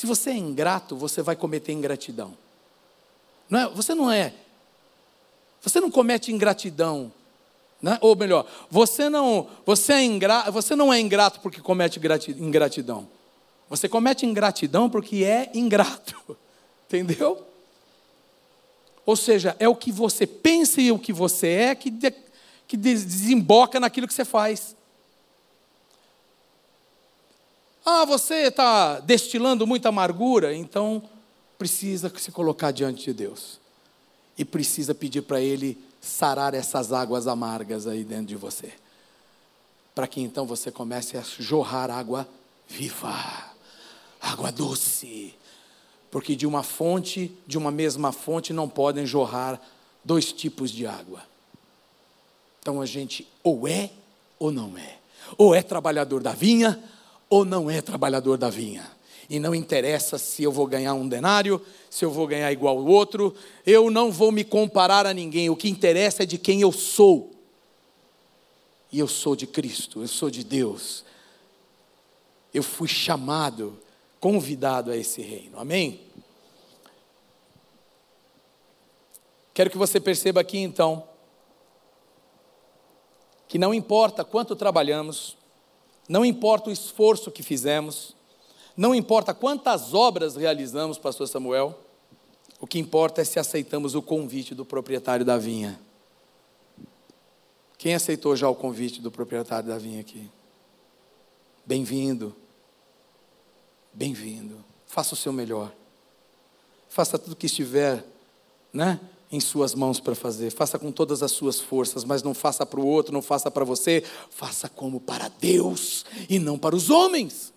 Se você é ingrato, você vai cometer ingratidão. Não é, você não é. Você não comete ingratidão Né? Ou melhor, você não, você, é ingra, você não é ingrato porque comete ingratidão. Você comete ingratidão porque é ingrato. *laughs* Entendeu? Ou seja, é o que você pensa e o que você é que, de, que desemboca naquilo que você faz. Ah, você está destilando muita amargura, então precisa se colocar diante de Deus. E precisa pedir para Ele sarar essas águas amargas aí dentro de você. Para que então você comece a jorrar água viva, água doce. Porque de uma fonte, de uma mesma fonte, não podem jorrar dois tipos de água. Então a gente ou é ou não é. Ou é trabalhador da vinha, ou não é trabalhador da vinha e não interessa se eu vou ganhar um denário, se eu vou ganhar igual o outro, eu não vou me comparar a ninguém, o que interessa é de quem eu sou. E eu sou de Cristo, eu sou de Deus. Eu fui chamado, convidado a esse reino. Amém? Quero que você perceba aqui então que não importa quanto trabalhamos, não importa o esforço que fizemos, não importa quantas obras realizamos, pastor Samuel, o que importa é se aceitamos o convite do proprietário da vinha. Quem aceitou já o convite do proprietário da vinha aqui? Bem-vindo. Bem-vindo. Faça o seu melhor. Faça tudo o que estiver, né? Em suas mãos para fazer, faça com todas as suas forças, mas não faça para o outro, não faça para você, faça como para Deus e não para os homens.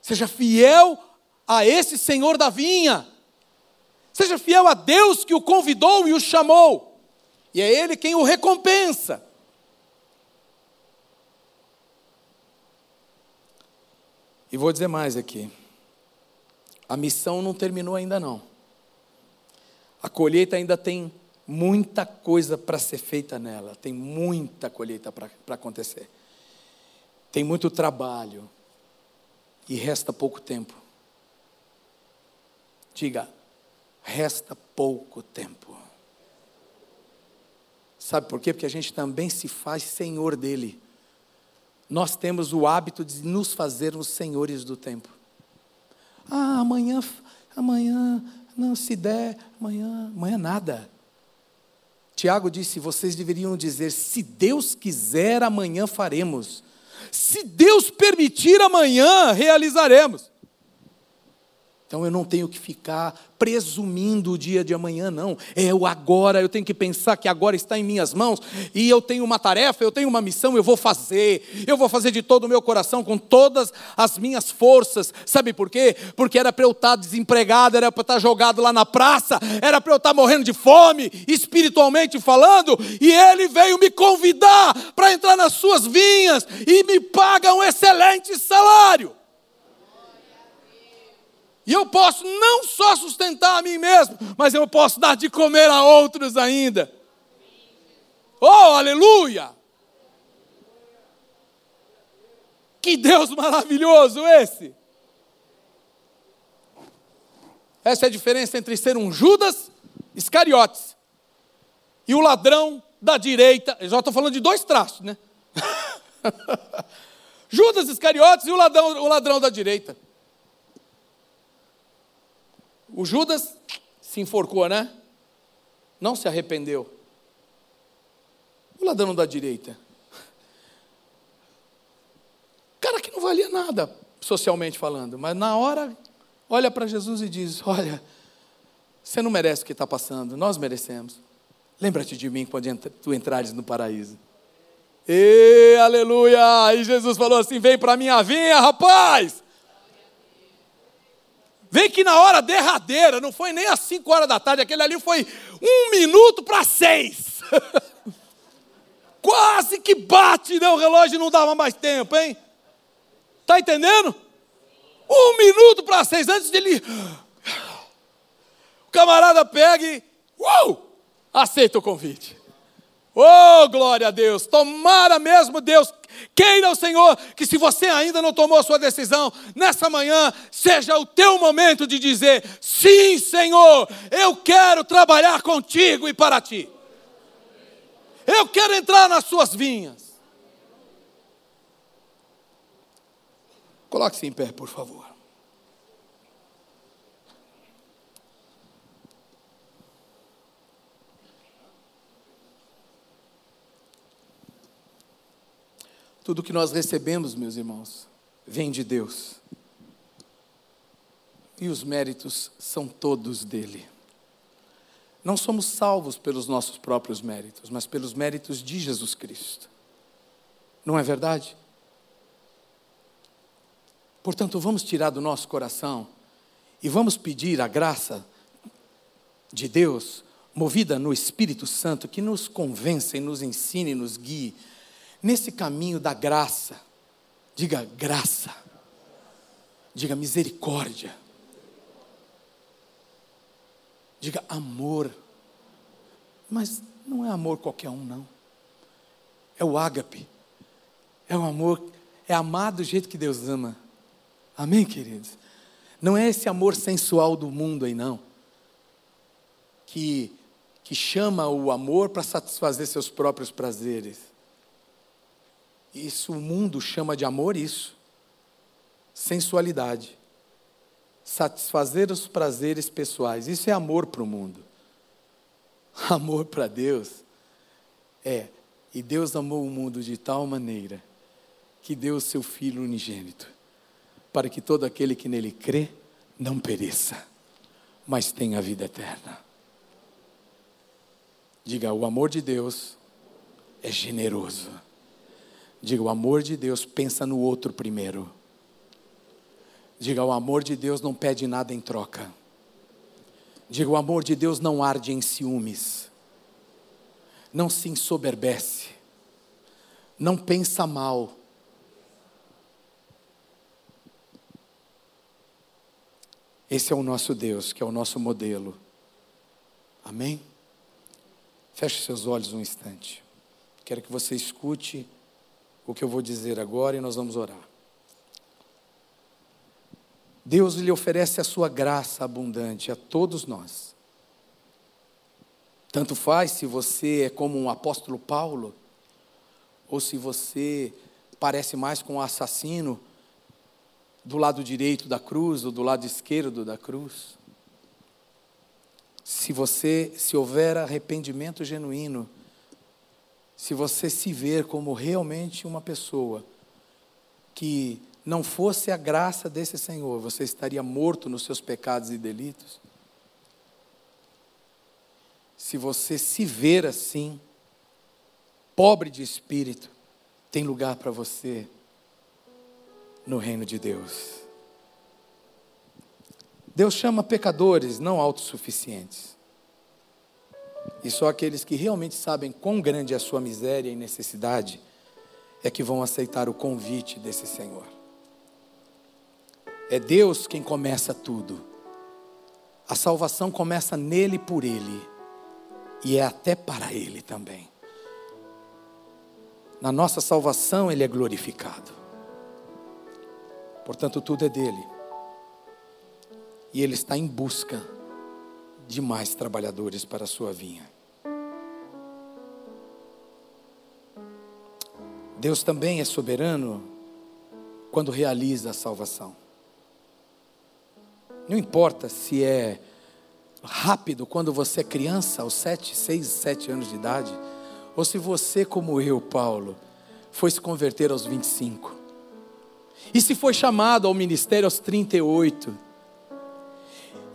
Seja fiel a esse Senhor da vinha. Seja fiel a Deus que o convidou e o chamou. E é Ele quem o recompensa. E vou dizer mais aqui. A missão não terminou ainda não. Colheita ainda tem muita coisa para ser feita nela. Tem muita colheita para acontecer. Tem muito trabalho e resta pouco tempo. Diga, resta pouco tempo. Sabe por quê? Porque a gente também se faz senhor dele. Nós temos o hábito de nos fazermos senhores do tempo. Ah, amanhã, amanhã, não se der, amanhã, amanhã nada. Tiago disse: vocês deveriam dizer, se Deus quiser, amanhã faremos. Se Deus permitir, amanhã realizaremos. Então eu não tenho que ficar presumindo o dia de amanhã, não. É o agora, eu tenho que pensar que agora está em minhas mãos e eu tenho uma tarefa, eu tenho uma missão, eu vou fazer. Eu vou fazer de todo o meu coração, com todas as minhas forças. Sabe por quê? Porque era para eu estar desempregado, era para eu estar jogado lá na praça, era para eu estar morrendo de fome, espiritualmente falando, e ele veio me convidar para entrar nas suas vinhas e me paga um excelente salário. E eu posso não só sustentar a mim mesmo, mas eu posso dar de comer a outros ainda. Oh, aleluia! Que Deus maravilhoso esse! Essa é a diferença entre ser um Judas Iscariotes e o ladrão da direita. Eu já estou falando de dois traços, né? *laughs* Judas Iscariotes e o ladrão, o ladrão da direita. O Judas se enforcou, né? Não se arrependeu. O ladrão da direita. Cara que não valia nada, socialmente falando, mas na hora, olha para Jesus e diz: Olha, você não merece o que está passando, nós merecemos. Lembra-te de mim quando tu entrares no paraíso. E aleluia! E Jesus falou assim: Vem para minha vinha, rapaz! Vem que na hora derradeira, não foi nem às 5 horas da tarde, aquele ali foi um minuto para seis. *laughs* Quase que bate, né? O relógio não dava mais tempo, hein? Tá entendendo? Um minuto para seis, antes dele. O camarada pega e. Uou! Aceita o convite. Oh, glória a Deus! Tomara mesmo, Deus, Queira o Senhor que, se você ainda não tomou a sua decisão, nessa manhã seja o teu momento de dizer: sim, Senhor, eu quero trabalhar contigo e para ti. Eu quero entrar nas suas vinhas. Coloque-se em pé, por favor. Tudo que nós recebemos, meus irmãos, vem de Deus. E os méritos são todos dele. Não somos salvos pelos nossos próprios méritos, mas pelos méritos de Jesus Cristo. Não é verdade? Portanto, vamos tirar do nosso coração e vamos pedir a graça de Deus, movida no Espírito Santo, que nos convença e nos ensine e nos guie nesse caminho da graça. Diga graça. Diga misericórdia. Diga amor. Mas não é amor qualquer um, não. É o ágape. É o amor, é amar do jeito que Deus ama. Amém, queridos? Não é esse amor sensual do mundo aí, não. Que, que chama o amor para satisfazer seus próprios prazeres. Isso o mundo chama de amor isso. Sensualidade. Satisfazer os prazeres pessoais. Isso é amor para o mundo. *laughs* Amor para Deus é, e Deus amou o mundo de tal maneira que deu o seu filho unigênito, para que todo aquele que nele crê não pereça, mas tenha vida eterna. Diga, o amor de Deus é generoso. Diga, o amor de Deus pensa no outro primeiro. Diga, o amor de Deus não pede nada em troca. Diga, o amor de Deus não arde em ciúmes. Não se ensoberbece. Não pensa mal. Esse é o nosso Deus, que é o nosso modelo. Amém? Feche seus olhos um instante. Quero que você escute o que eu vou dizer agora e nós vamos orar. Deus lhe oferece a sua graça abundante a todos nós. Tanto faz se você é como um apóstolo Paulo, ou se você parece mais com um assassino do lado direito da cruz ou do lado esquerdo da cruz. Se você, se houver arrependimento genuíno, se você se ver como realmente uma pessoa que não fosse a graça desse Senhor, você estaria morto nos seus pecados e delitos. Se você se ver assim, pobre de espírito, tem lugar para você no reino de Deus. Deus chama pecadores, não autossuficientes. E só aqueles que realmente sabem quão grande é a sua miséria e necessidade é que vão aceitar o convite desse Senhor. É Deus quem começa tudo. A salvação começa nele por ele e é até para ele também. Na nossa salvação ele é glorificado. Portanto, tudo é dele. E ele está em busca de mais trabalhadores para a sua vinha. Deus também é soberano quando realiza a salvação. Não importa se é rápido quando você é criança, aos sete, seis, sete anos de idade, ou se você, como eu, Paulo, foi se converter aos 25. E se foi chamado ao ministério aos 38.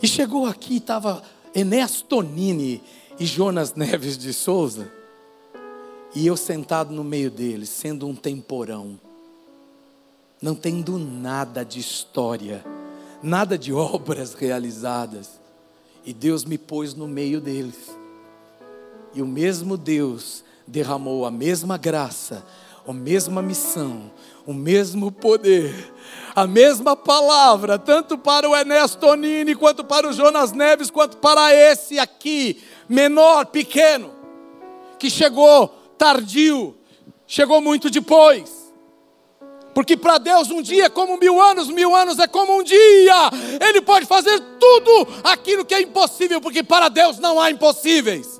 E chegou aqui e estava Enéas Tonini e Jonas Neves de Souza, e eu sentado no meio deles, sendo um temporão, não tendo nada de história, nada de *laughs* obras realizadas, e Deus me pôs no meio deles, e o mesmo Deus derramou a mesma graça, a mesma missão, o mesmo poder, a mesma palavra, tanto para o Ernesto Tonini, quanto para o Jonas Neves, quanto para esse aqui, menor, pequeno, que chegou tardio, chegou muito depois. Porque para Deus um dia é como mil anos, mil anos é como um dia. Ele pode fazer tudo aquilo que é impossível, porque para Deus não há impossíveis.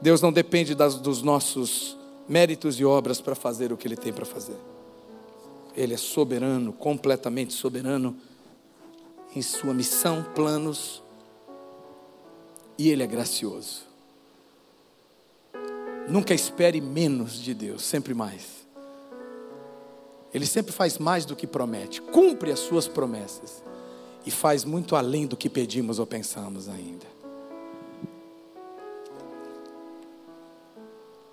Deus não depende das, dos nossos méritos e obras para fazer o que Ele tem para fazer. Ele é soberano, completamente soberano em sua missão, planos, e Ele é gracioso. Nunca espere menos de Deus, sempre mais. Ele sempre faz mais do que promete, cumpre as suas promessas e faz muito além do que pedimos ou pensamos ainda.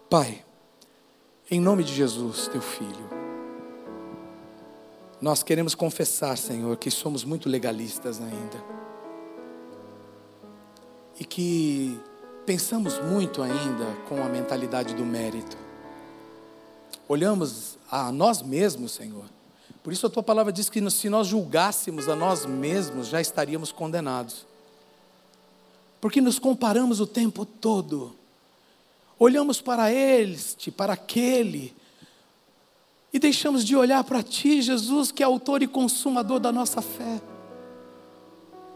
Pai, em nome de Jesus, teu filho, nós queremos confessar, Senhor, que somos muito legalistas ainda. E que pensamos muito ainda com a mentalidade do mérito. Olhamos a nós mesmos, Senhor. Por isso a tua palavra diz que se nós julgássemos a nós mesmos, já estaríamos condenados. Porque nos comparamos o tempo todo. Olhamos para este, para aquele, e deixamos de olhar para Ti, Jesus, que é autor e consumador da nossa fé.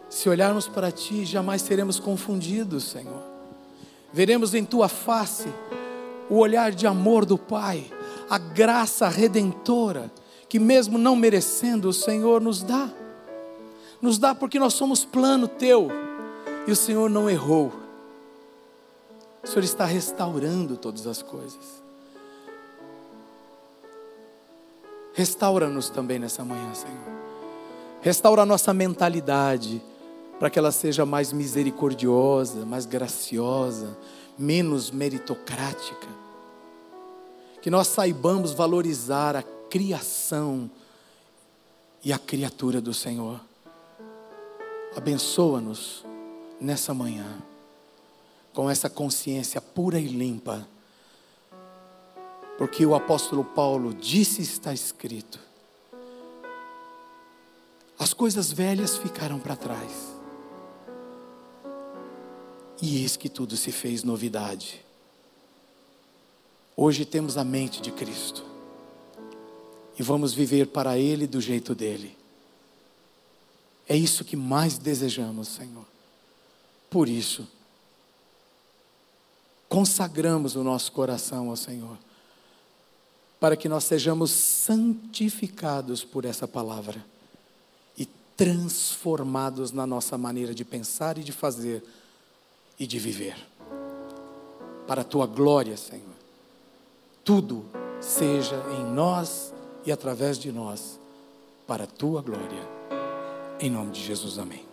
Se olharmos para Ti, jamais seremos confundidos, Senhor. Veremos em Tua face o olhar de amor do Pai, a graça redentora, que mesmo não merecendo, o Senhor nos dá. Nos dá porque nós somos plano Teu, e o Senhor não errou. O Senhor está restaurando todas as coisas. Restaura-nos também nessa manhã, Senhor. Restaura a nossa mentalidade, para que ela seja mais misericordiosa, mais graciosa, menos meritocrática. Que nós saibamos valorizar a criação e a criatura do Senhor. Abençoa-nos nessa manhã, com essa consciência pura e limpa porque o apóstolo Paulo disse está escrito: as coisas velhas ficaram para trás. E eis que tudo se fez novidade. Hoje temos a mente de Cristo. E vamos viver para Ele do jeito dele. É isso que mais desejamos, Senhor. Por isso, consagramos o nosso coração ao Senhor para que nós sejamos santificados por essa palavra e transformados na nossa maneira de pensar e de fazer e de viver. Para a tua glória, Senhor. Tudo seja em nós e através de nós, para a tua glória. Em nome de Jesus, amém.